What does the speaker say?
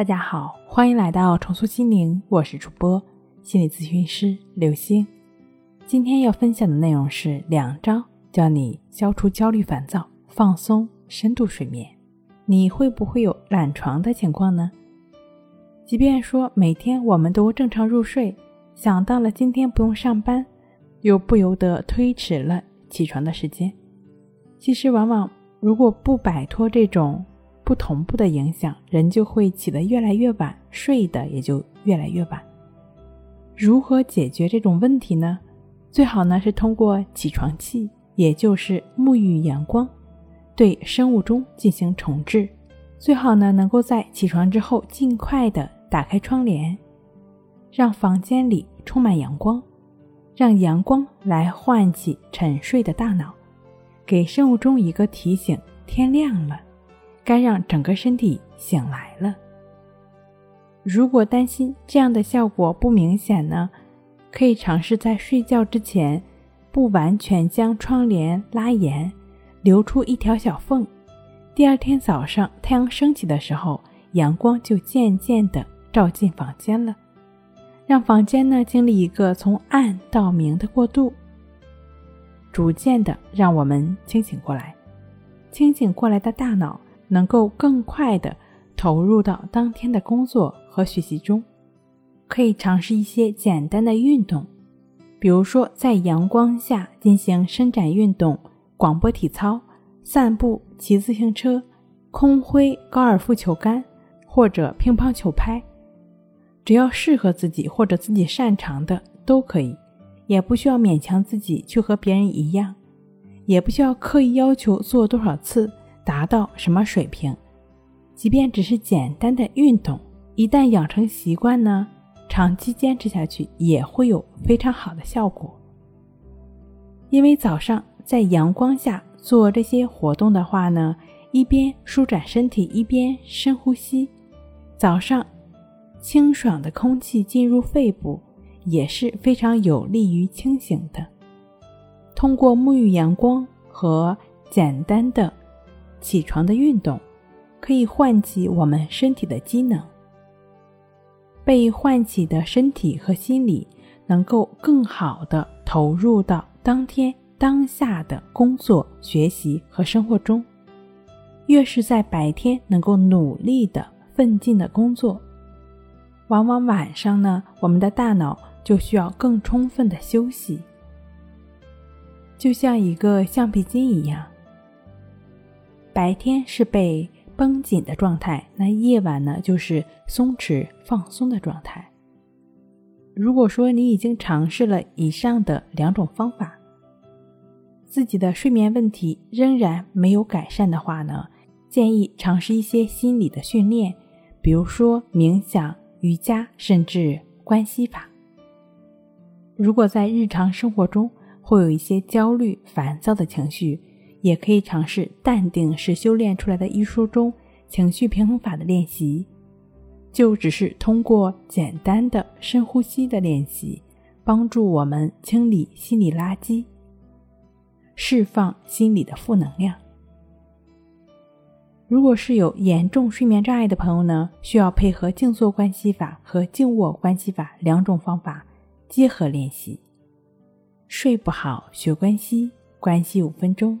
大家好，欢迎来到重塑心灵，我是主播心理咨询师刘星。今天要分享的内容是两招教你消除焦虑、烦躁、放松、深度睡眠。你会不会有懒床的情况呢？即便说每天我们都正常入睡，想到了今天不用上班，又不由得推迟了起床的时间。其实，往往如果不摆脱这种，不同步的影响，人就会起得越来越晚，睡的也就越来越晚。如何解决这种问题呢？最好呢是通过起床气，也就是沐浴阳光，对生物钟进行重置。最好呢能够在起床之后尽快的打开窗帘，让房间里充满阳光，让阳光来唤起沉睡的大脑，给生物钟一个提醒：天亮了。该让整个身体醒来了。如果担心这样的效果不明显呢，可以尝试在睡觉之前不完全将窗帘拉严，留出一条小缝。第二天早上太阳升起的时候，阳光就渐渐的照进房间了，让房间呢经历一个从暗到明的过渡，逐渐的让我们清醒过来。清醒过来的大脑。能够更快的投入到当天的工作和学习中，可以尝试一些简单的运动，比如说在阳光下进行伸展运动、广播体操、散步、骑自行车、空挥高尔夫球杆或者乒乓球拍，只要适合自己或者自己擅长的都可以，也不需要勉强自己去和别人一样，也不需要刻意要求做多少次。达到什么水平？即便只是简单的运动，一旦养成习惯呢，长期坚持下去也会有非常好的效果。因为早上在阳光下做这些活动的话呢，一边舒展身体，一边深呼吸，早上清爽的空气进入肺部也是非常有利于清醒的。通过沐浴阳光和简单的。起床的运动可以唤起我们身体的机能，被唤起的身体和心理能够更好的投入到当天当下的工作、学习和生活中。越是在白天能够努力的奋进的工作，往往晚上呢，我们的大脑就需要更充分的休息，就像一个橡皮筋一样。白天是被绷紧的状态，那夜晚呢就是松弛放松的状态。如果说你已经尝试了以上的两种方法，自己的睡眠问题仍然没有改善的话呢，建议尝试一些心理的训练，比如说冥想、瑜伽，甚至关系法。如果在日常生活中会有一些焦虑、烦躁的情绪，也可以尝试《淡定是修炼出来的》一书中情绪平衡法的练习，就只是通过简单的深呼吸的练习，帮助我们清理心理垃圾，释放心理的负能量。如果是有严重睡眠障碍的朋友呢，需要配合静坐关系法和静卧关系法两种方法结合练习。睡不好学关系，关系五分钟。